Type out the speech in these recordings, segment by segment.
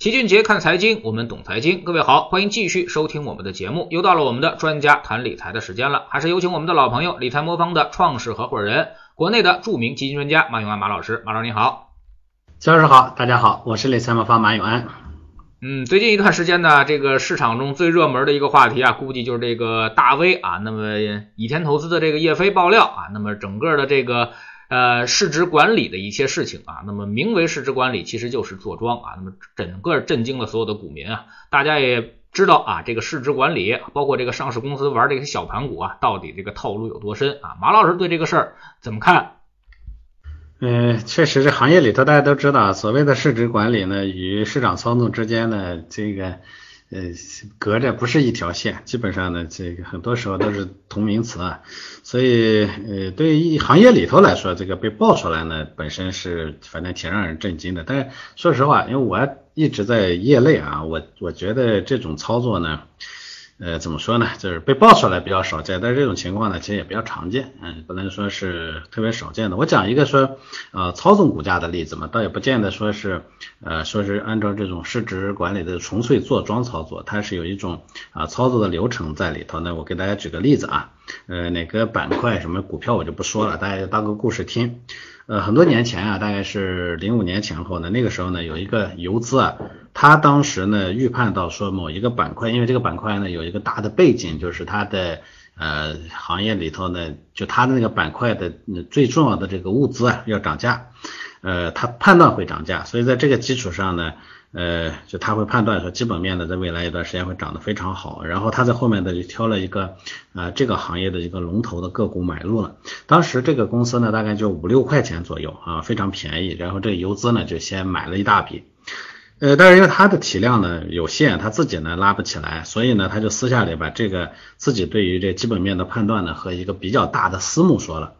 齐俊杰看财经，我们懂财经。各位好，欢迎继续收听我们的节目。又到了我们的专家谈理财的时间了，还是有请我们的老朋友，理财魔方的创始合伙人，国内的著名基金专家马永安马老师。马老师你好，齐老师好，大家好，我是理财魔方马永安。嗯，最近一段时间呢，这个市场中最热门的一个话题啊，估计就是这个大 V 啊，那么倚天投资的这个叶飞爆料啊，那么整个的这个。呃，市值管理的一些事情啊，那么名为市值管理，其实就是坐庄啊。那么整个震惊了所有的股民啊，大家也知道啊，这个市值管理，包括这个上市公司玩这些小盘股啊，到底这个套路有多深啊？马老师对这个事儿怎么看？嗯，确实，这行业里头大家都知道，所谓的市值管理呢，与市场操纵之间呢，这个。呃，隔着不是一条线，基本上呢，这个很多时候都是同名词啊，所以呃，对于行业里头来说，这个被爆出来呢，本身是反正挺让人震惊的。但是说实话，因为我一直在业内啊，我我觉得这种操作呢。呃，怎么说呢？就是被爆出来比较少见，但是这种情况呢，其实也比较常见，嗯，不能说是特别少见的。我讲一个说，呃，操纵股价的例子嘛，倒也不见得说是，呃，说是按照这种市值管理的纯粹做庄操作，它是有一种啊操作的流程在里头。那我给大家举个例子啊，呃，哪个板块什么股票我就不说了，大家就当个故事听。呃，很多年前啊，大概是零五年前后呢，那个时候呢，有一个游资啊，他当时呢预判到说某一个板块，因为这个板块呢有一个大的背景，就是它的呃行业里头呢，就它的那个板块的最重要的这个物资啊要涨价，呃，他判断会涨价，所以在这个基础上呢。呃，就他会判断说基本面呢在未来一段时间会涨得非常好，然后他在后面呢就挑了一个啊这个行业的一个龙头的个股买入了。当时这个公司呢大概就五六块钱左右啊，非常便宜。然后这个游资呢就先买了一大笔，呃，但是因为它的体量呢有限，他自己呢拉不起来，所以呢他就私下里把这个自己对于这基本面的判断呢和一个比较大的私募说了。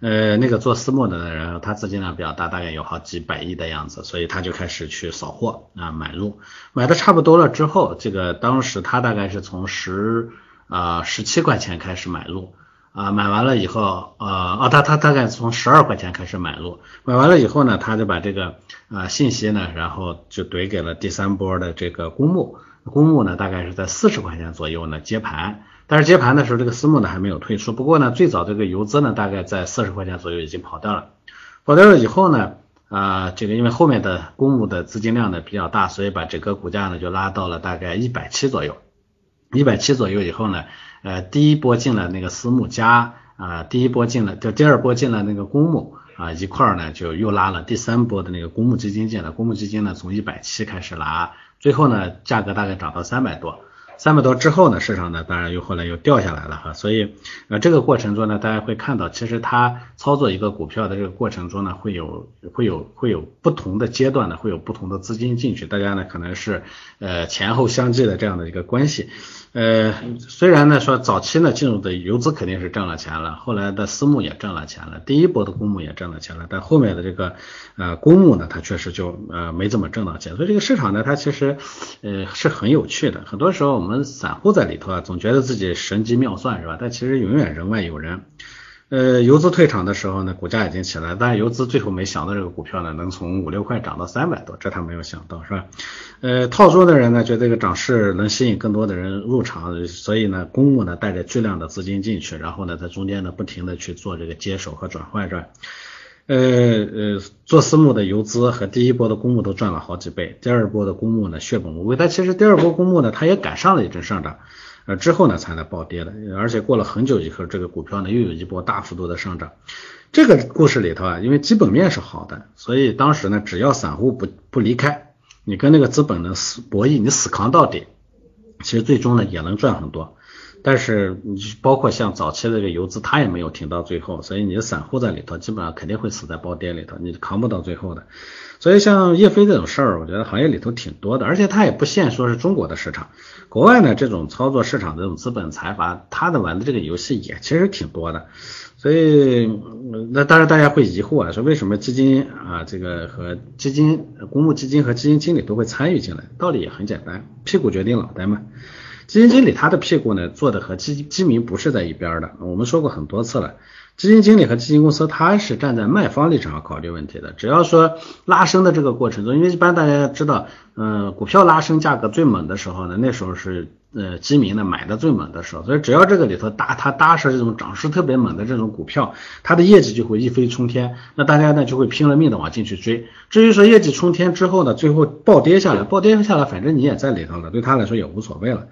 呃，那个做私募的人，他资金量比较大，大概有好几百亿的样子，所以他就开始去扫货啊，买入，买的差不多了之后，这个当时他大概是从十啊十七块钱开始买入啊，买完了以后，呃，哦，他他大概从十二块钱开始买入，买完了以后呢，他就把这个啊信息呢，然后就怼给了第三波的这个公募，公募呢大概是在四十块钱左右呢接盘。但是接盘的时候，这个私募呢还没有退出。不过呢，最早这个游资呢，大概在四十块钱左右已经跑掉了。跑掉了以后呢，啊，这个因为后面的公募的资金量呢比较大，所以把整个股价呢就拉到了大概一百七左右。一百七左右以后呢，呃，第一波进了那个私募加啊，第一波进了，就第二波进了那个公募啊，一块儿呢就又拉了第三波的那个公募基金进来。公募基金呢从一百七开始拉，最后呢价格大概涨到三百多。三百多之后呢，市场呢当然又后来又掉下来了哈，所以呃这个过程中呢，大家会看到，其实它操作一个股票的这个过程中呢，会有会有会有不同的阶段呢，会有不同的资金进去，大家呢可能是呃前后相继的这样的一个关系。呃，虽然呢说早期呢进入的游资肯定是挣了钱了，后来的私募也挣了钱了，第一波的公募也挣了钱了，但后面的这个呃公募呢，它确实就呃没怎么挣到钱，所以这个市场呢，它其实呃是很有趣的。很多时候我们散户在里头啊，总觉得自己神机妙算是吧？但其实永远人外有人。呃，游资退场的时候呢，股价已经起来，但是游资最后没想到这个股票呢能从五六块涨到三百多，这他没有想到是吧？呃，套住的人呢，觉得这个涨势能吸引更多的人入场，所以呢，公募呢带着巨量的资金进去，然后呢在中间呢不停的去做这个接手和转换，是吧？呃呃，做私募的游资和第一波的公募都赚了好几倍，第二波的公募呢血本无归，但其实第二波公募呢它也赶上了一阵上涨。呃，之后呢才能暴跌的，而且过了很久以后，这个股票呢又有一波大幅度的上涨。这个故事里头啊，因为基本面是好的，所以当时呢，只要散户不不离开，你跟那个资本呢死博弈，你死扛到底，其实最终呢也能赚很多。但是你包括像早期的这个游资，它也没有挺到最后，所以你的散户在里头基本上肯定会死在暴跌里头，你扛不到最后的。所以像叶飞这种事儿，我觉得行业里头挺多的，而且他也不限说是中国的市场，国外呢这种操作市场这种资本财阀，他的玩的这个游戏也其实挺多的。所以那当然大家会疑惑啊，说为什么基金啊这个和基金公募基金和基金经理都会参与进来？道理也很简单，屁股决定脑袋嘛。基金经理他的屁股呢，做的和基基民不是在一边的。我们说过很多次了，基金经理和基金公司他是站在卖方立场上考虑问题的。只要说拉升的这个过程中，因为一般大家知道，嗯，股票拉升价格最猛的时候呢，那时候是呃基民呢买的最猛的时候，所以只要这个里头搭它搭上这种涨势特别猛的这种股票，它的业绩就会一飞冲天，那大家呢就会拼了命的往进去追。至于说业绩冲天之后呢，最后暴跌下来，暴跌下来，反正你也在里头了，对他来说也无所谓了。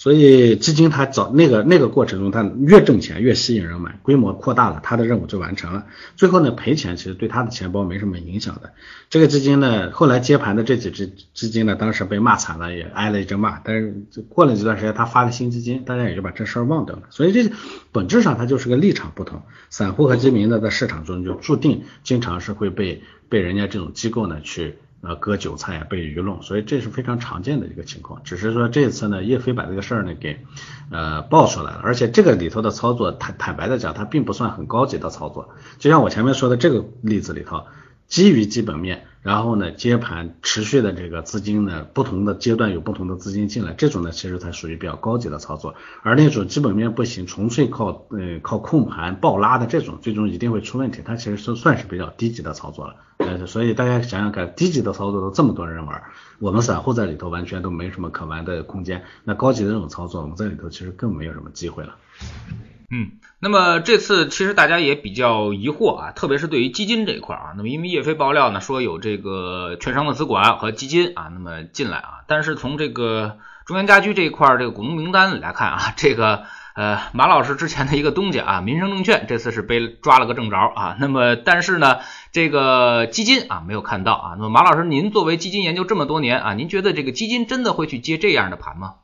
所以基金它早那个那个过程中，它越挣钱越吸引人买，规模扩大了，它的任务就完成了。最后呢赔钱其实对他的钱包没什么影响的。这个基金呢后来接盘的这几只基金呢，当时被骂惨了，也挨了一阵骂。但是过了这段时间，他发了新基金，大家也就把这事儿忘掉了。所以这本质上它就是个立场不同。散户和基民呢在市场中就注定经常是会被被人家这种机构呢去。呃，割韭菜啊，被愚弄，所以这是非常常见的一个情况。只是说这次呢，叶飞把这个事儿呢给呃爆出来了，而且这个里头的操作，坦坦白的讲，它并不算很高级的操作。就像我前面说的这个例子里头，基于基本面。然后呢，接盘持续的这个资金呢，不同的阶段有不同的资金进来，这种呢其实才属于比较高级的操作。而那种基本面不行，纯粹靠呃靠控盘暴拉的这种，最终一定会出问题。它其实是算是比较低级的操作了。所以大家想想看，低级的操作都这么多人玩，我们散户在里头完全都没什么可玩的空间。那高级的这种操作，我们在里头其实更没有什么机会了。嗯，那么这次其实大家也比较疑惑啊，特别是对于基金这一块啊，那么因为叶飞爆料呢说有这个券商的资管和基金啊，那么进来啊，但是从这个中原家居这一块这个股东名单里来看啊，这个呃马老师之前的一个东家啊，民生证券这次是被抓了个正着啊，那么但是呢这个基金啊没有看到啊，那么马老师您作为基金研究这么多年啊，您觉得这个基金真的会去接这样的盘吗？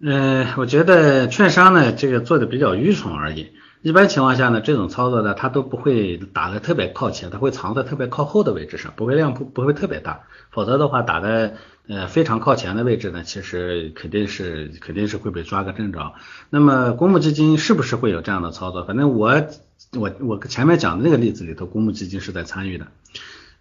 嗯，我觉得券商呢，这个做的比较愚蠢而已。一般情况下呢，这种操作呢，它都不会打的特别靠前，它会藏在特别靠后的位置上，不会量不不会特别大。否则的话，打的呃非常靠前的位置呢，其实肯定是肯定是会被抓个正着。那么公募基金是不是会有这样的操作？反正我我我前面讲的那个例子里头，公募基金是在参与的。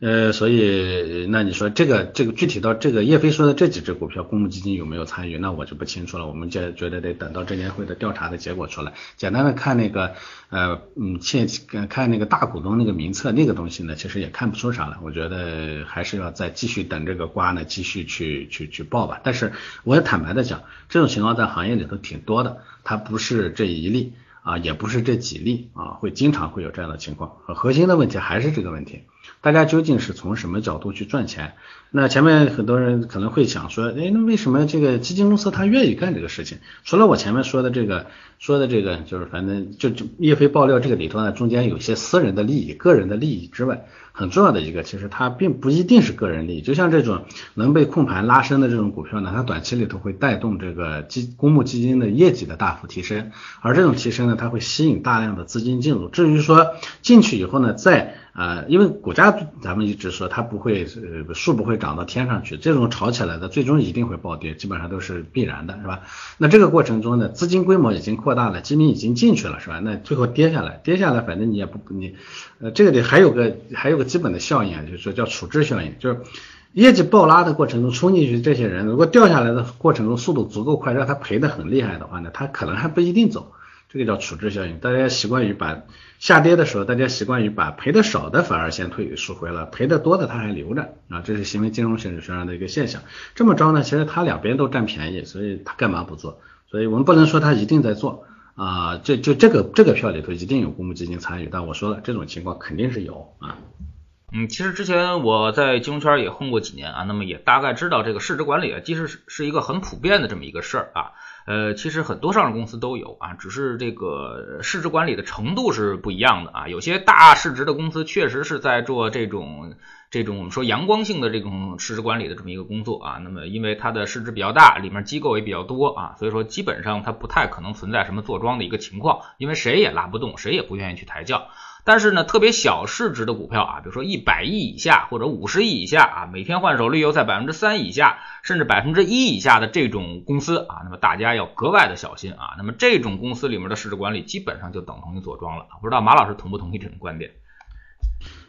呃，所以那你说这个这个具体到这个叶飞说的这几只股票，公募基金有没有参与？那我就不清楚了。我们就觉得得等到证监会的调查的结果出来。简单的看那个呃嗯，现看那个大股东那个名册那个东西呢，其实也看不出啥来。我觉得还是要再继续等这个瓜呢，继续去去去爆吧。但是我也坦白的讲，这种情况在行业里头挺多的，它不是这一例啊，也不是这几例啊，会经常会有这样的情况。核心的问题还是这个问题。大家究竟是从什么角度去赚钱？那前面很多人可能会想说，哎，那为什么这个基金公司他愿意干这个事情？除了我前面说的这个，说的这个，就是反正就就叶飞爆料这个里头呢，中间有些私人的利益、个人的利益之外，很重要的一个，其实它并不一定是个人利益。就像这种能被控盘拉升的这种股票呢，它短期里头会带动这个基公募基金的业绩的大幅提升，而这种提升呢，它会吸引大量的资金进入。至于说进去以后呢，再啊，因为股价咱们一直说它不会呃树不会长到天上去，这种炒起来的最终一定会暴跌，基本上都是必然的，是吧？那这个过程中呢，资金规模已经扩大了，基民已经进去了，是吧？那最后跌下来，跌下来，反正你也不你呃这个里还有个还有个基本的效应啊，就是说叫处置效应，就是业绩暴拉的过程中冲进去这些人，如果掉下来的过程中速度足够快，让他赔的很厉害的话呢，他可能还不一定走。这个叫处置效应，大家习惯于把下跌的时候，大家习惯于把赔的少的反而先退赎回了，赔的多的他还留着啊，这是行为金融形式学上的一个现象。这么着呢，其实他两边都占便宜，所以他干嘛不做？所以我们不能说他一定在做啊，这就这个这个票里头一定有公募基金参与，但我说了，这种情况肯定是有啊。嗯，其实之前我在金融圈也混过几年啊，那么也大概知道这个市值管理啊，其实是是一个很普遍的这么一个事儿啊。呃，其实很多上市公司都有啊，只是这个市值管理的程度是不一样的啊。有些大市值的公司确实是在做这种这种我们说阳光性的这种市值管理的这么一个工作啊。那么因为它的市值比较大，里面机构也比较多啊，所以说基本上它不太可能存在什么坐庄的一个情况，因为谁也拉不动，谁也不愿意去抬轿。但是呢，特别小市值的股票啊，比如说一百亿以下或者五十亿以下啊，每天换手率又在百分之三以下，甚至百分之一以下的这种公司啊，那么大家要格外的小心啊。那么这种公司里面的市值管理基本上就等同于坐庄了。不知道马老师同不同意这种观点？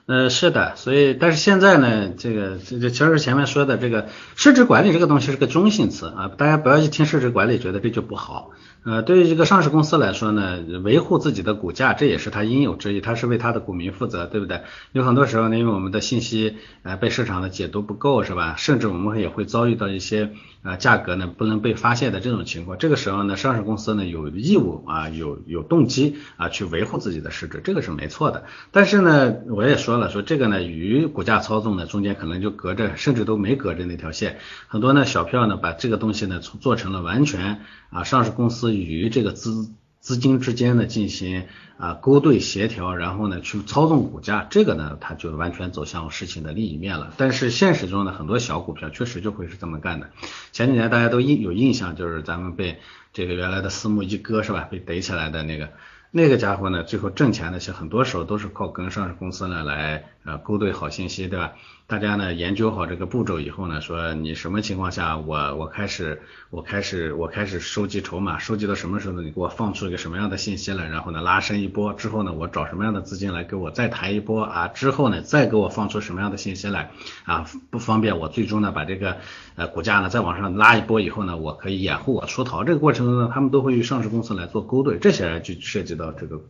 呃，是的，所以但是现在呢，这个这这其实前面说的这个市值管理这个东西是个中性词啊，大家不要一听市值管理觉得这就不好。呃，对于一个上市公司来说呢，维护自己的股价，这也是他应有之义，他是为他的股民负责，对不对？有很多时候呢，因为我们的信息呃被市场的解读不够，是吧？甚至我们也会遭遇到一些啊价格呢不能被发现的这种情况。这个时候呢，上市公司呢有义务啊有有动机啊去维护自己的市值，这个是没错的。但是呢，我也说了，说这个呢与股价操纵呢中间可能就隔着，甚至都没隔着那条线。很多呢小票呢把这个东西呢做成了完全啊上市公司。与这个资资金之间的进行啊勾兑协调，然后呢去操纵股价，这个呢它就完全走向事情的另一面了。但是现实中呢，很多小股票确实就会是这么干的。前几年大家都印有印象，就是咱们被这个原来的私募一哥是吧，被逮起来的那个那个家伙呢，最后挣钱的，是很多时候都是靠跟上市公司呢来呃勾兑好信息，对吧？大家呢研究好这个步骤以后呢，说你什么情况下我我开始我开始我开始收集筹码，收集到什么时候呢？你给我放出一个什么样的信息来，然后呢拉升一波之后呢，我找什么样的资金来给我再抬一波啊？之后呢再给我放出什么样的信息来啊？不方便我最终呢把这个呃股价呢再往上拉一波以后呢，我可以掩护我出逃。这个过程中呢，他们都会与上市公司来做勾兑，这些就涉及到这个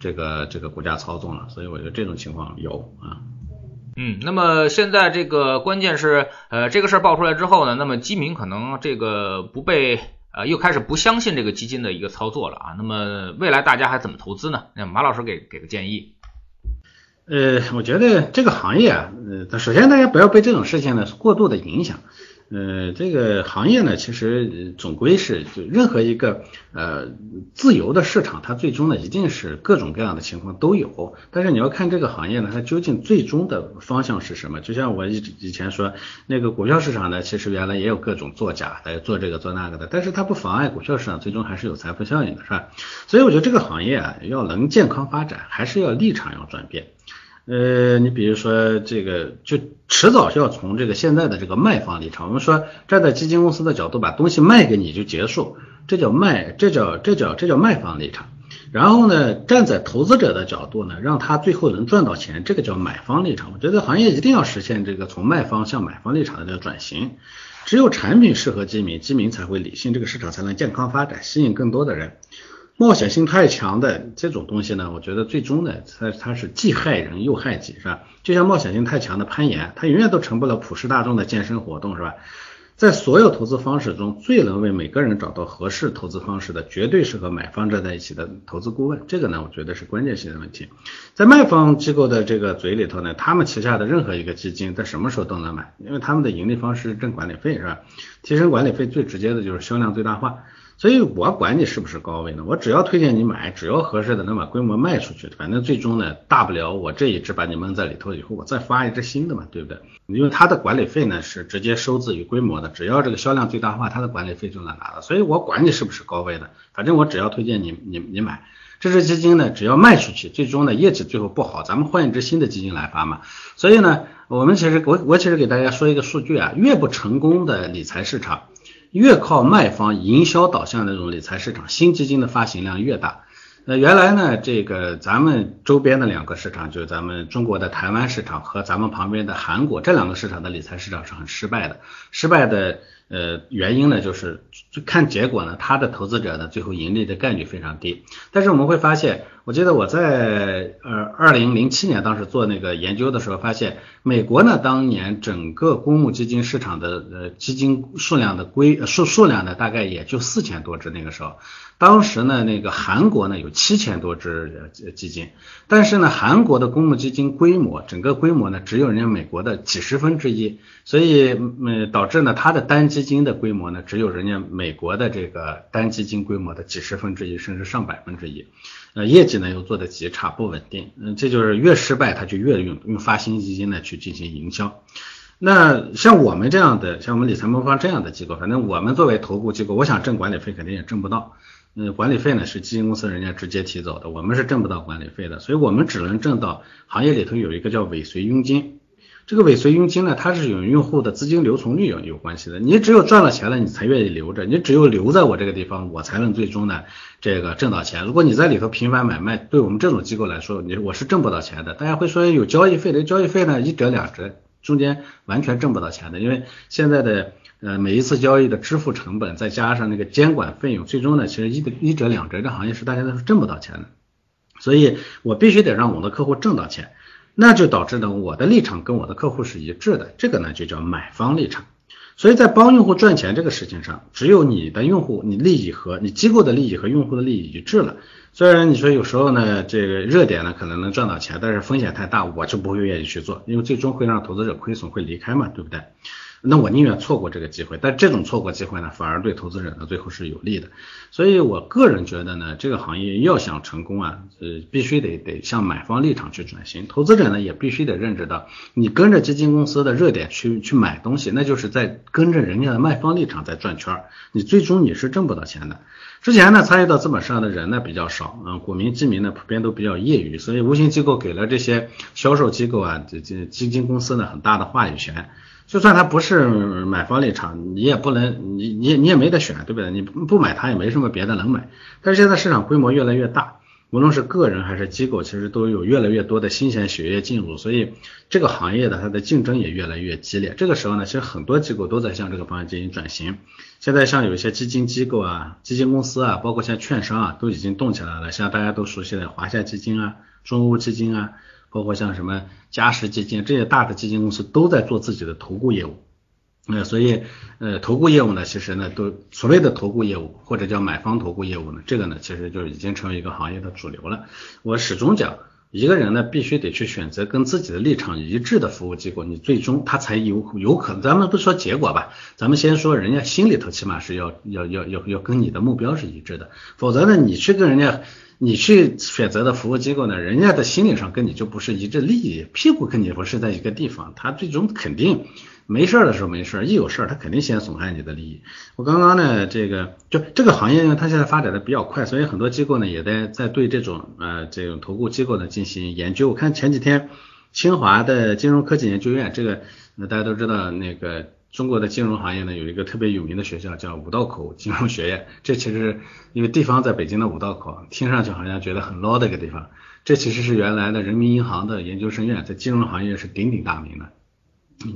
这个这个股价操纵了。所以我觉得这种情况有啊。嗯，那么现在这个关键是，呃，这个事儿爆出来之后呢，那么基民可能这个不被，呃，又开始不相信这个基金的一个操作了啊。那么未来大家还怎么投资呢？那马老师给给个建议。呃，我觉得这个行业啊，呃，首先大家不要被这种事情呢过度的影响。呃，这个行业呢，其实总归是就任何一个呃自由的市场，它最终呢一定是各种各样的情况都有。但是你要看这个行业呢，它究竟最终的方向是什么？就像我以以前说，那个股票市场呢，其实原来也有各种作假的，做这个做那个的，但是它不妨碍股票市场最终还是有财富效应的，是吧？所以我觉得这个行业啊，要能健康发展，还是要立场要转变。呃，你比如说这个，就迟早是要从这个现在的这个卖方立场，我们说站在基金公司的角度，把东西卖给你就结束，这叫卖，这叫这叫这叫卖方立场。然后呢，站在投资者的角度呢，让他最后能赚到钱，这个叫买方立场。我觉得行业一定要实现这个从卖方向买方立场的这个转型。只有产品适合基民，基民才会理性，这个市场才能健康发展，吸引更多的人。冒险性太强的这种东西呢，我觉得最终呢，它它是既害人又害己，是吧？就像冒险性太强的攀岩，它永远都成不了普世大众的健身活动，是吧？在所有投资方式中，最能为每个人找到合适投资方式的，绝对是和买方站在一起的投资顾问。这个呢，我觉得是关键性的问题。在卖方机构的这个嘴里头呢，他们旗下的任何一个基金，在什么时候都能买，因为他们的盈利方式挣管理费，是吧？提升管理费最直接的就是销量最大化。所以我管你是不是高位呢？我只要推荐你买，只要合适的能把规模卖出去，反正最终呢，大不了我这一只把你蒙在里头以后，我再发一只新的嘛，对不对？因为它的管理费呢是直接收自于规模的，只要这个销量最大化，它的管理费就能拿的。所以我管你是不是高位的，反正我只要推荐你你你买这只基金呢，只要卖出去，最终呢业绩最后不好，咱们换一只新的基金来发嘛。所以呢，我们其实我我其实给大家说一个数据啊，越不成功的理财市场。越靠卖方营销导向的这种理财市场，新基金的发行量越大。那原来呢，这个咱们周边的两个市场，就是咱们中国的台湾市场和咱们旁边的韩国这两个市场的理财市场是很失败的。失败的呃原因呢，就是看结果呢，它的投资者呢最后盈利的概率非常低。但是我们会发现，我记得我在呃二零零七年当时做那个研究的时候，发现美国呢当年整个公募基金市场的呃基金数量的规数数量呢大概也就四千多只那个时候。当时呢，那个韩国呢有七千多只基金，但是呢，韩国的公募基金规模，整个规模呢只有人家美国的几十分之一，所以嗯导致呢它的单基金的规模呢只有人家美国的这个单基金规模的几十分之一，甚至上百分之一，呃业绩呢又做的极差，不稳定，嗯这就是越失败它就越用用发行基金呢去进行营销。那像我们这样的，像我们理财魔方这样的机构，反正我们作为投顾机构，我想挣管理费肯定也挣不到。嗯，管理费呢是基金公司人家直接提走的，我们是挣不到管理费的，所以我们只能挣到行业里头有一个叫尾随佣金。这个尾随佣金呢，它是与用户的资金留存率有有关系的。你只有赚了钱了，你才愿意留着，你只有留在我这个地方，我才能最终呢这个挣到钱。如果你在里头频繁买卖，对我们这种机构来说，你我是挣不到钱的。大家会说有交易费的，交易费呢一折两折，中间完全挣不到钱的，因为现在的。呃，每一次交易的支付成本，再加上那个监管费用，最终呢，其实一一折两折，这行业是大家都是挣不到钱的。所以我必须得让我的客户挣到钱，那就导致呢，我的立场跟我的客户是一致的，这个呢就叫买方立场。所以在帮用户赚钱这个事情上，只有你的用户，你利益和你机构的利益和用户的利益一致了。虽然你说有时候呢，这个热点呢可能能赚到钱，但是风险太大，我就不会愿意去做，因为最终会让投资者亏损，会离开嘛，对不对？那我宁愿错过这个机会，但这种错过机会呢，反而对投资者呢最后是有利的。所以我个人觉得呢，这个行业要想成功啊，呃，必须得得向买方立场去转型。投资者呢也必须得认知到，你跟着基金公司的热点去去买东西，那就是在跟着人家的卖方立场在转圈儿，你最终你是挣不到钱的。之前呢，参与到资本市场的人呢比较少，嗯，股民基民呢普遍都比较业余，所以无形机构给了这些销售机构啊，这这基金公司呢很大的话语权。就算他不是买方立场，你也不能，你你你也没得选，对不对？你不买它也没什么别的能买。但是现在市场规模越来越大，无论是个人还是机构，其实都有越来越多的新鲜血液进入，所以这个行业的它的竞争也越来越激烈。这个时候呢，其实很多机构都在向这个方向进行转型。现在像有一些基金机构啊、基金公司啊，包括像券商啊，都已经动起来了。像大家都熟悉的华夏基金啊、中欧基金啊。包括像什么嘉实基金这些大的基金公司都在做自己的投顾业务，呃，所以呃投顾业务呢，其实呢都所谓的投顾业务或者叫买方投顾业务呢，这个呢其实就已经成为一个行业的主流了。我始终讲，一个人呢必须得去选择跟自己的立场一致的服务机构，你最终他才有有可能。咱们不说结果吧，咱们先说人家心里头起码是要要要要要跟你的目标是一致的，否则呢你去跟人家。你去选择的服务机构呢，人家的心理上跟你就不是一致利益，屁股跟你不是在一个地方，他最终肯定没事儿的时候没事儿，一有事儿他肯定先损害你的利益。我刚刚呢，这个就这个行业呢，它现在发展的比较快，所以很多机构呢也在在对这种呃这种投顾机构呢进行研究。我看前几天清华的金融科技研究院，这个那大家都知道那个。中国的金融行业呢，有一个特别有名的学校叫五道口金融学院。这其实因为地方在北京的五道口，听上去好像觉得很 low 的一个地方。这其实是原来的人民银行的研究生院，在金融行业是鼎鼎大名的。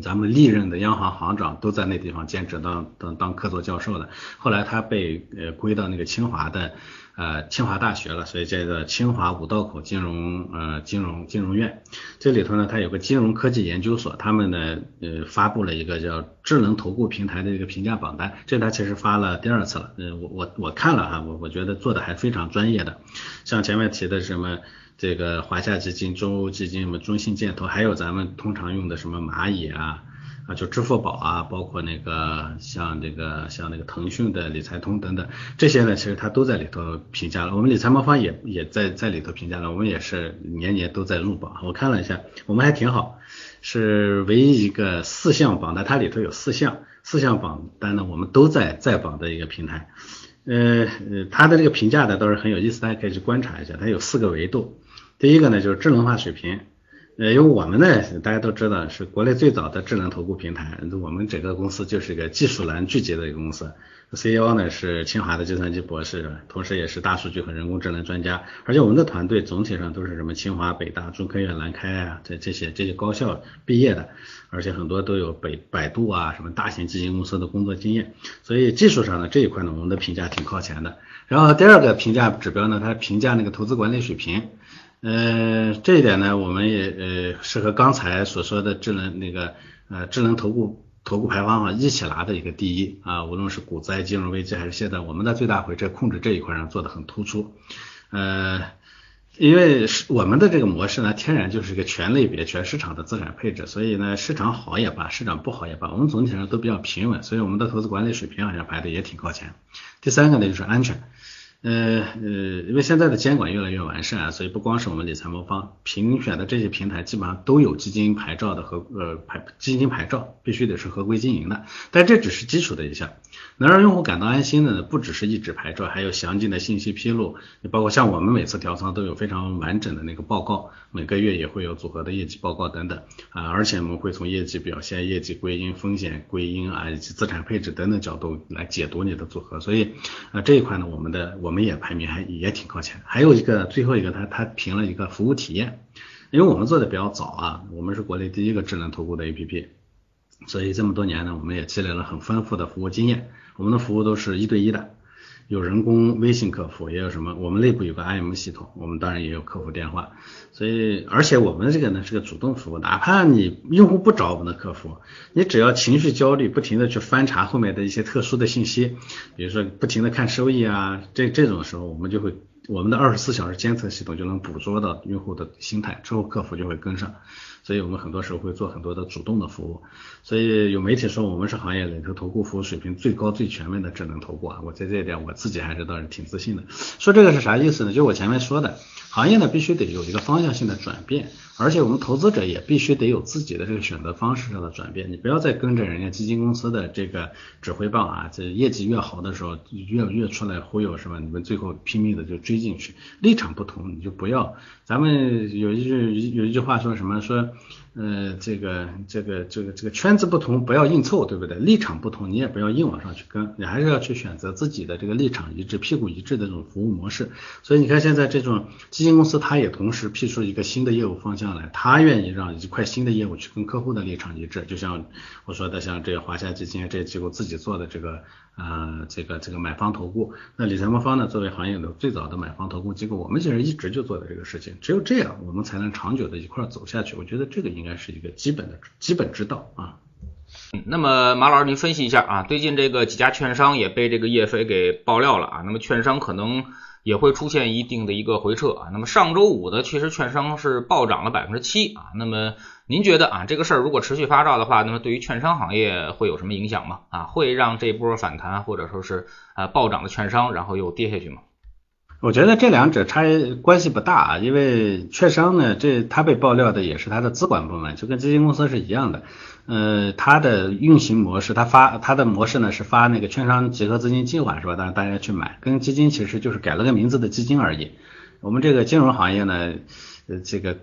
咱们历任的央行行长都在那地方兼职当当当客座教授的。后来他被呃归到那个清华的。呃，清华大学了，所以这个清华五道口金融呃金融金融院，这里头呢，它有个金融科技研究所，他们呢呃发布了一个叫智能投顾平台的一个评价榜单，这他其实发了第二次了，呃我我我看了哈，我我觉得做的还非常专业的，像前面提的什么这个华夏基金、中欧基金、什么中信建投，还有咱们通常用的什么蚂蚁啊。啊，就支付宝啊，包括那个像这个像那个腾讯的理财通等等，这些呢，其实它都在里头评价了。我们理财魔方也也在在里头评价了，我们也是年年都在入榜。我看了一下，我们还挺好，是唯一一个四项榜单，它里头有四项，四项榜单呢，我们都在在榜的一个平台。呃呃，它的这个评价呢倒是很有意思，大家可以去观察一下，它有四个维度。第一个呢就是智能化水平。呃，因为我们呢，大家都知道是国内最早的智能投顾平台，我们整个公司就是一个技术栏聚集的一个公司。CEO 呢是清华的计算机博士，同时也是大数据和人工智能专家。而且我们的团队总体上都是什么清华、北大、中科院、南开啊，这这些这些高校毕业的，而且很多都有北百度啊什么大型基金公司的工作经验。所以技术上呢这一块呢，我们的评价挺靠前的。然后第二个评价指标呢，它评价那个投资管理水平。呃，这一点呢，我们也呃是和刚才所说的智能那个呃智能投顾投顾排行榜一起拿的一个第一啊，无论是股灾、金融危机还是现在，我们的最大回撤控制这一块上做的很突出。呃，因为是我们的这个模式呢，天然就是一个全类别、全市场的资产配置，所以呢，市场好也罢，市场不好也罢，我们总体上都比较平稳，所以我们的投资管理水平好像排的也挺靠前。第三个呢，就是安全。呃呃，因为现在的监管越来越完善啊，所以不光是我们理财魔方评选的这些平台，基本上都有基金牌照的和呃牌基金牌照，必须得是合规经营的。但这只是基础的一项，能让用户感到安心的呢，不只是一纸牌照，还有详尽的信息披露，包括像我们每次调仓都有非常完整的那个报告，每个月也会有组合的业绩报告等等啊，而且我们会从业绩表现、业绩归因、风险归因啊以及资产配置等等角度来解读你的组合，所以啊这一块呢，我们的我。我们也排名还也挺靠前，还有一个最后一个，他他评了一个服务体验，因为我们做的比较早啊，我们是国内第一个智能投顾的 APP，所以这么多年呢，我们也积累了很丰富的服务经验。我们的服务都是一对一的，有人工微信客服，也有什么，我们内部有个 IM 系统，我们当然也有客服电话。所以，而且我们这个呢是个主动服务，哪怕你用户不找我们的客服，你只要情绪焦虑，不停的去翻查后面的一些特殊的信息，比如说不停的看收益啊，这这种时候，我们就会。我们的二十四小时监测系统就能捕捉到用户的心态，之后客服就会跟上，所以我们很多时候会做很多的主动的服务。所以有媒体说我们是行业里头投顾服务水平最高、最全面的智能投顾啊，我在这一点我自己还是倒是挺自信的。说这个是啥意思呢？就我前面说的，行业呢必须得有一个方向性的转变。而且我们投资者也必须得有自己的这个选择方式上的转变，你不要再跟着人家基金公司的这个指挥棒啊，这业绩越好的时候越越出来忽悠是吧？你们最后拼命的就追进去，立场不同你就不要。咱们有一句有一句话说什么说？呃，这个这个这个这个圈子不同，不要硬凑，对不对？立场不同，你也不要硬往上去跟，你还是要去选择自己的这个立场一致、屁股一致的这种服务模式。所以你看，现在这种基金公司，它也同时辟出一个新的业务方向来，它愿意让一块新的业务去跟客户的立场一致。就像我说的，像这个华夏基金这些机构自己做的这个。啊，这个这个买方投顾，那理财魔方呢？作为行业的最早的买方投顾机构，我们其实一直就做的这个事情。只有这样，我们才能长久的一块走下去。我觉得这个应该是一个基本的基本之道啊。嗯，那么马老师，您分析一下啊，最近这个几家券商也被这个叶飞给爆料了啊，那么券商可能也会出现一定的一个回撤啊。那么上周五的，其实券商是暴涨了百分之七啊。那么您觉得啊，这个事儿如果持续发酵的话，那么对于券商行业会有什么影响吗？啊，会让这波反弹或者说是啊暴涨的券商然后又跌下去吗？我觉得这两者差关系不大啊，因为券商呢，这它被爆料的也是它的资管部门，就跟基金公司是一样的。呃，它的运行模式，它发它的模式呢是发那个券商集合资金计划是吧？让大家去买，跟基金其实就是改了个名字的基金而已。我们这个金融行业呢。呃，这个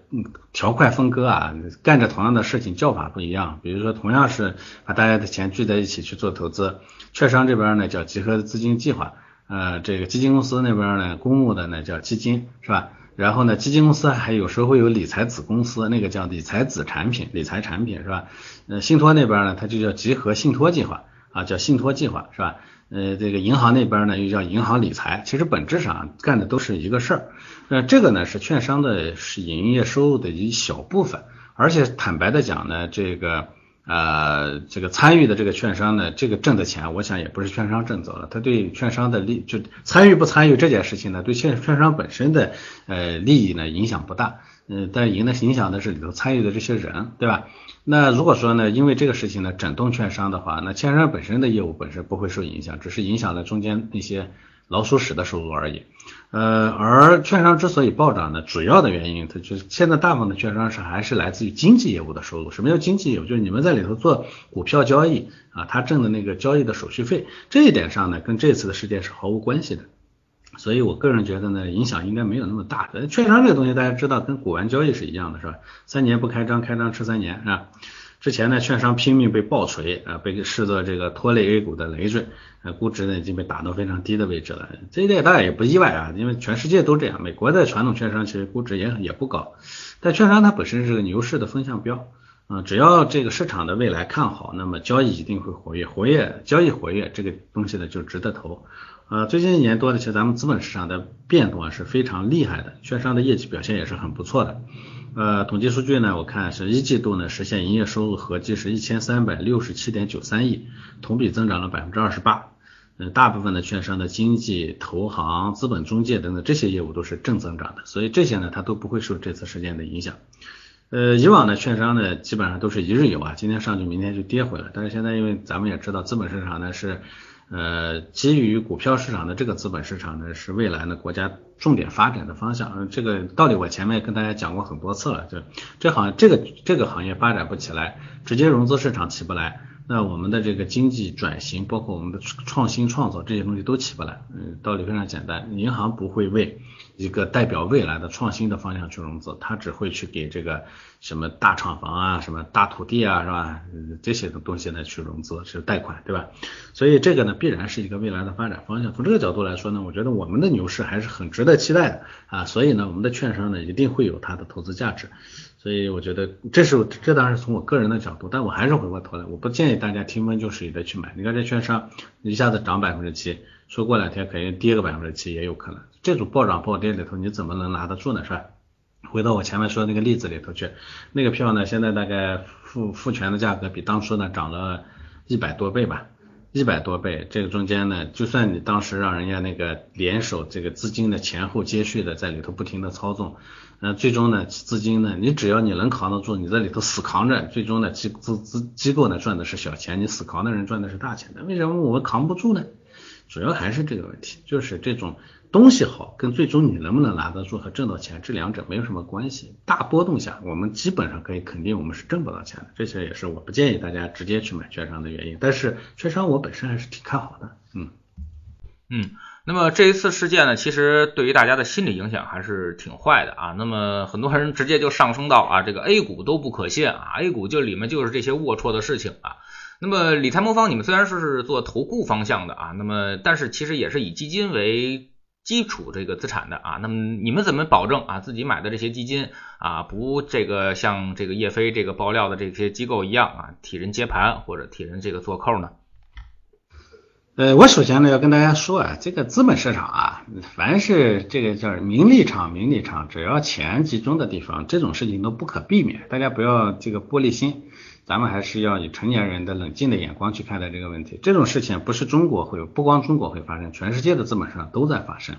条块分割啊，干着同样的事情，叫法不一样。比如说，同样是把大家的钱聚在一起去做投资，券商这边呢叫集合资金计划，呃，这个基金公司那边呢，公募的呢叫基金，是吧？然后呢，基金公司还有时候会有理财子公司，那个叫理财子产品，理财产品是吧？呃，信托那边呢，它就叫集合信托计划啊，叫信托计划是吧？呃，这个银行那边呢又叫银行理财，其实本质上干的都是一个事儿。那这个呢是券商的是营业收入的一小部分，而且坦白的讲呢，这个呃这个参与的这个券商呢，这个挣的钱，我想也不是券商挣走了，他对券商的利就参与不参与这件事情呢，对券券商本身的呃利益呢影响不大。嗯，但影的影响的是里头参与的这些人，对吧？那如果说呢，因为这个事情呢整顿券商的话，那券商本身的业务本身不会受影响，只是影响了中间那些老鼠屎的收入而已。呃，而券商之所以暴涨呢，主要的原因，它就是现在大部分的券商是还是来自于经纪业务的收入。什么叫经纪业务？就是你们在里头做股票交易啊，他挣的那个交易的手续费，这一点上呢，跟这次的事件是毫无关系的。所以我个人觉得呢，影响应该没有那么大。券商这个东西大家知道，跟股玩交易是一样的，是吧？三年不开张，开张吃三年，是吧？之前呢，券商拼命被爆锤啊，被视作这个拖累 A 股的累赘，呃，估值呢已经被打到非常低的位置了。这一点大家也不意外啊，因为全世界都这样。美国的传统券商其实估值也也不高，但券商它本身是个牛市的风向标啊，只要这个市场的未来看好，那么交易一定会活跃，活跃交易活跃，这个东西呢就值得投。呃，最近一年多的，其实咱们资本市场的变动啊是非常厉害的，券商的业绩表现也是很不错的。呃，统计数据呢，我看是一季度呢实现营业收入合计是一千三百六十七点九三亿，同比增长了百分之二十八。嗯，大部分的券商的经纪、投行、资本中介等等这些业务都是正增长的，所以这些呢它都不会受这次事件的影响。呃，以往的券商呢基本上都是一日游啊，今天上去明天就跌回来，但是现在因为咱们也知道资本市场呢是。呃，基于股票市场的这个资本市场呢，是未来呢国家重点发展的方向。嗯，这个道理我前面跟大家讲过很多次了。就这行这个这个行业发展不起来，直接融资市场起不来，那我们的这个经济转型，包括我们的创新创造这些东西都起不来。嗯，道理非常简单，银行不会为一个代表未来的创新的方向去融资，它只会去给这个。什么大厂房啊，什么大土地啊，是吧？这些的东西呢去融资是贷款，对吧？所以这个呢必然是一个未来的发展方向。从这个角度来说呢，我觉得我们的牛市还是很值得期待的啊。所以呢，我们的券商呢一定会有它的投资价值。所以我觉得这是这当然是从我个人的角度，但我还是回过头来，我不建议大家听风就是雨的去买。你看这券商一下子涨百分之七，说过两天可能跌个百分之七也有可能。这种暴涨暴跌里头，你怎么能拿得住呢？是吧？回到我前面说的那个例子里头去，那个票呢，现在大概复复权的价格比当初呢涨了一百多倍吧。一百多倍，这个中间呢，就算你当时让人家那个联手这个资金的前后接续的在里头不停的操纵，呃，最终呢，资金呢，你只要你能扛得住，你在里头死扛着，最终呢，机资资机构呢赚的是小钱，你死扛的人赚的是大钱的。为什么我们扛不住呢？主要还是这个问题，就是这种。东西好，跟最终你能不能拿得住和挣到钱，这两者没有什么关系。大波动下，我们基本上可以肯定我们是挣不到钱的。这些也是我不建议大家直接去买券商的原因。但是券商我本身还是挺看好的。嗯嗯，那么这一次事件呢，其实对于大家的心理影响还是挺坏的啊。那么很多人直接就上升到啊，这个 A 股都不可信啊，A 股就里面就是这些龌龊的事情啊。那么理财魔方，你们虽然说是做投顾方向的啊，那么但是其实也是以基金为基础这个资产的啊，那么你们怎么保证啊自己买的这些基金啊不这个像这个叶飞这个爆料的这些机构一样啊替人接盘或者替人这个做扣呢？呃，我首先呢要跟大家说啊，这个资本市场啊，凡是这个叫名利场，名利场只要钱集中的地方，这种事情都不可避免，大家不要这个玻璃心。咱们还是要以成年人的冷静的眼光去看待这个问题。这种事情不是中国会有，不光中国会发生，全世界的资本市场都在发生。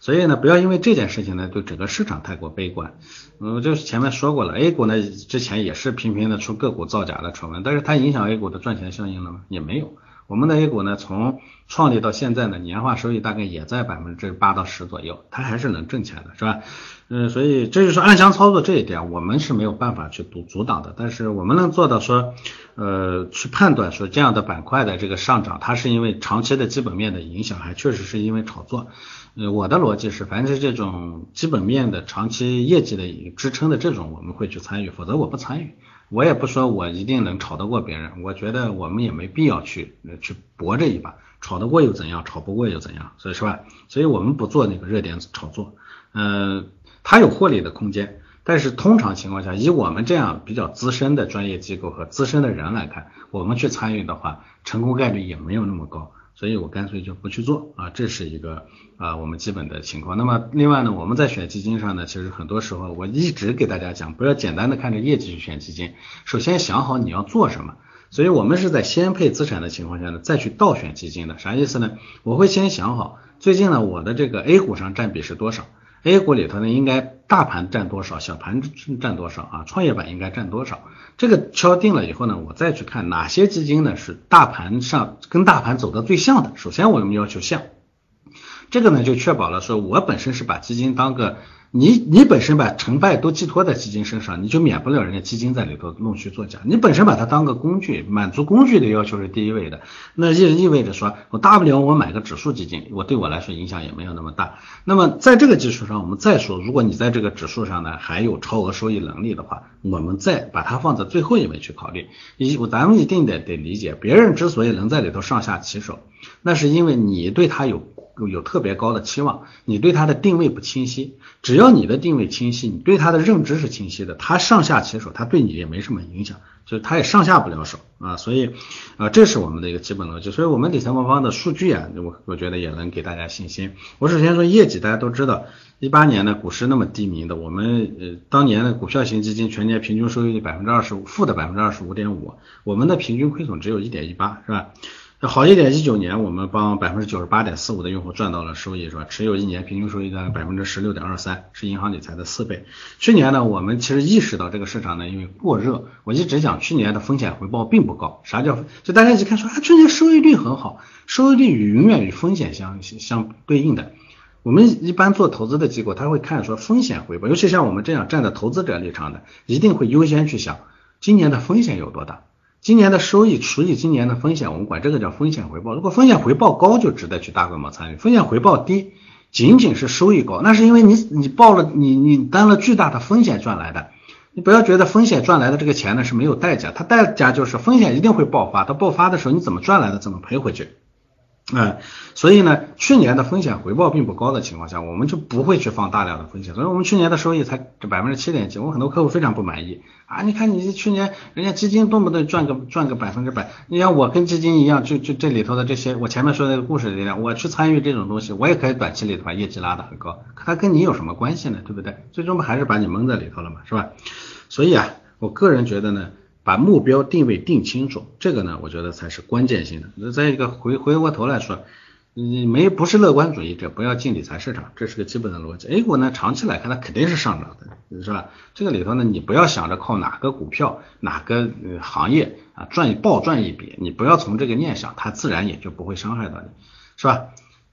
所以呢，不要因为这件事情呢，对整个市场太过悲观。嗯，就是前面说过了，A 股呢之前也是频频的出个股造假的传闻，但是它影响 A 股的赚钱效应了吗？也没有。我们的 A 股呢，从创立到现在呢，年化收益大概也在百分之八到十左右，它还是能挣钱的，是吧？嗯，所以这就是暗箱操作这一点，我们是没有办法去阻阻挡的。但是我们能做到说，呃，去判断说这样的板块的这个上涨，它是因为长期的基本面的影响，还确实是因为炒作。呃，我的逻辑是，凡是这种基本面的长期业绩的支撑的这种，我们会去参与，否则我不参与。我也不说我一定能炒得过别人，我觉得我们也没必要去去搏这一把，炒得过又怎样，炒不过又怎样，所以是吧？所以我们不做那个热点炒作，嗯。它有获利的空间，但是通常情况下，以我们这样比较资深的专业机构和资深的人来看，我们去参与的话，成功概率也没有那么高，所以我干脆就不去做啊，这是一个啊我们基本的情况。那么另外呢，我们在选基金上呢，其实很多时候我一直给大家讲，不要简单的看着业绩去选基金，首先想好你要做什么。所以我们是在先配资产的情况下呢，再去倒选基金的，啥意思呢？我会先想好最近呢我的这个 A 股上占比是多少。A 股里头呢，应该大盘占多少，小盘占多少啊？创业板应该占多少？这个敲定了以后呢，我再去看哪些基金呢是大盘上跟大盘走的最像的。首先我们要求像，这个呢就确保了说我本身是把基金当个。你你本身把成败都寄托在基金身上，你就免不了人家基金在里头弄虚作假。你本身把它当个工具，满足工具的要求是第一位的，那意意味着说我大不了我买个指数基金，我对我来说影响也没有那么大。那么在这个基础上，我们再说，如果你在这个指数上呢还有超额收益能力的话，我们再把它放在最后一位去考虑。一咱们一定得得理解，别人之所以能在里头上下其手，那是因为你对他有。有特别高的期望，你对它的定位不清晰。只要你的定位清晰，你对它的认知是清晰的，它上下其手，它对你也没什么影响，就它也上下不了手啊。所以啊，这是我们的一个基本逻辑。所以，我们理财魔方的数据啊，我我觉得也能给大家信心。我首先说业绩，大家都知道，一八年的股市那么低迷的，我们呃当年的股票型基金全年平均收益率百分之二十五，负的百分之二十五点五，我们的平均亏损只有一点一八，是吧？好一点，一九年我们帮百分之九十八点四五的用户赚到了收益，是吧？持有一年平均收益在百分之十六点二三，是银行理财的四倍。去年呢，我们其实意识到这个市场呢，因为过热，我一直讲去年的风险回报并不高。啥叫？就大家一看说啊，去年收益率很好，收益率与永远与风险相相对应的。我们一般做投资的机构，他会看说风险回报，尤其像我们这样站在投资者立场的，一定会优先去想今年的风险有多大。今年的收益除以今年的风险，我们管这个叫风险回报。如果风险回报高，就值得去大规模参与；风险回报低，仅仅是收益高，那是因为你你报了你你担了巨大的风险赚来的。你不要觉得风险赚来的这个钱呢是没有代价，它代价就是风险一定会爆发，它爆发的时候你怎么赚来的怎么赔回去。嗯，所以呢，去年的风险回报并不高的情况下，我们就不会去放大量的风险，所以我们去年的收益才这百分之七点几，我很多客户非常不满意啊！你看你去年人家基金动不动赚个赚个百分之百，你像我跟基金一样，就就这里头的这些，我前面说那个故事里面，我去参与这种东西，我也可以短期里头把业绩拉得很高，可它跟你有什么关系呢？对不对？最终不还是把你蒙在里头了嘛，是吧？所以啊，我个人觉得呢。把目标定位定清楚，这个呢，我觉得才是关键性的。那再一个回回过头来说，你没不是乐观主义者，不要进理财市场，这是个基本的逻辑。A 股呢，长期来看它肯定是上涨的，是吧？这个里头呢，你不要想着靠哪个股票、哪个呃行业啊赚暴赚一笔，你不要从这个念想，它自然也就不会伤害到你，是吧？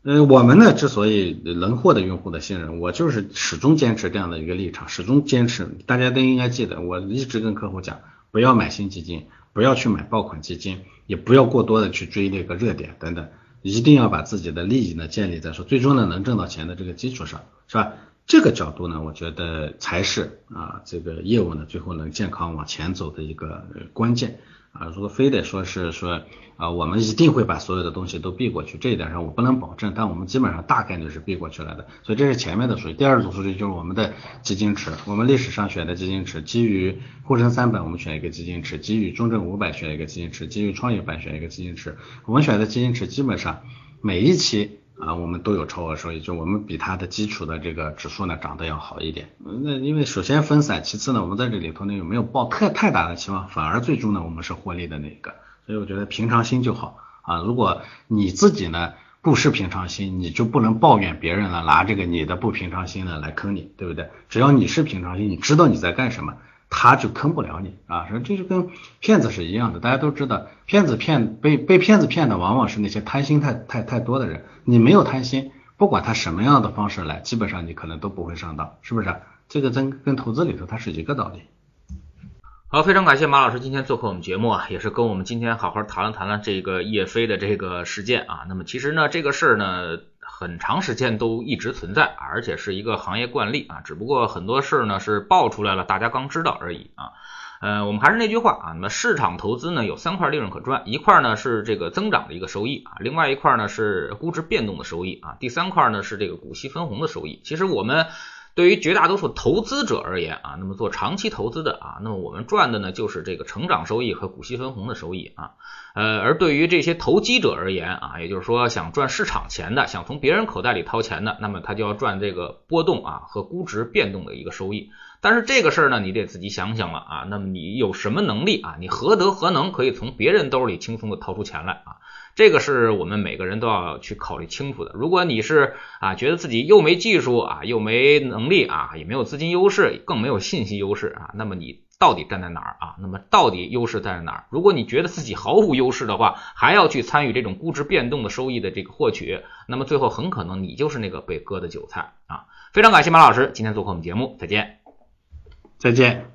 呃，我们呢之所以能获得用户的信任，我就是始终坚持这样的一个立场，始终坚持。大家都应该记得，我一直跟客户讲。不要买新基金，不要去买爆款基金，也不要过多的去追那个热点等等，一定要把自己的利益呢建立在说最终呢能挣到钱的这个基础上，是吧？这个角度呢，我觉得才是啊这个业务呢最后能健康往前走的一个关键。啊，如果非得说是说啊，我们一定会把所有的东西都避过去，这一点上我不能保证，但我们基本上大概率是避过去了的。所以这是前面的数据，第二组数据就是我们的基金池，我们历史上选的基金池，基于沪深三百我们选一个基金池，基于中证五百选一个基金池，基于创业板选一个基金池，我们选的基金池基本上每一期。啊，我们都有超额收益，就我们比它的基础的这个指数呢涨得要好一点。那因为首先分散，其次呢，我们在这里头呢又没有抱太太大的期望，反而最终呢我们是获利的那个。所以我觉得平常心就好啊。如果你自己呢不是平常心，你就不能抱怨别人了，拿这个你的不平常心呢来坑你，对不对？只要你是平常心，你知道你在干什么。他就坑不了你啊，说这就跟骗子是一样的，大家都知道，骗子骗被被骗子骗的往往是那些贪心太太太多的人，你没有贪心，不管他什么样的方式来，基本上你可能都不会上当，是不是？这个跟跟投资里头它是一个道理。好，非常感谢马老师今天做客我们节目啊，也是跟我们今天好好谈了谈了这个叶飞的这个事件啊。那么其实呢，这个事儿呢。很长时间都一直存在，而且是一个行业惯例啊，只不过很多事儿呢是爆出来了，大家刚知道而已啊。呃，我们还是那句话啊，那么市场投资呢有三块利润可赚，一块呢是这个增长的一个收益啊，另外一块呢是估值变动的收益啊，第三块呢是这个股息分红的收益。其实我们。对于绝大多数投资者而言啊，那么做长期投资的啊，那么我们赚的呢就是这个成长收益和股息分红的收益啊，呃，而对于这些投机者而言啊，也就是说想赚市场钱的，想从别人口袋里掏钱的，那么他就要赚这个波动啊和估值变动的一个收益。但是这个事儿呢，你得自己想想了啊，那么你有什么能力啊？你何德何能可以从别人兜里轻松的掏出钱来啊？这个是我们每个人都要去考虑清楚的。如果你是啊，觉得自己又没技术啊，又没能力啊，也没有资金优势，更没有信息优势啊，那么你到底站在哪儿啊？那么到底优势在哪儿？如果你觉得自己毫无优势的话，还要去参与这种估值变动的收益的这个获取，那么最后很可能你就是那个被割的韭菜啊！非常感谢马老师今天做客我们节目，再见，再见。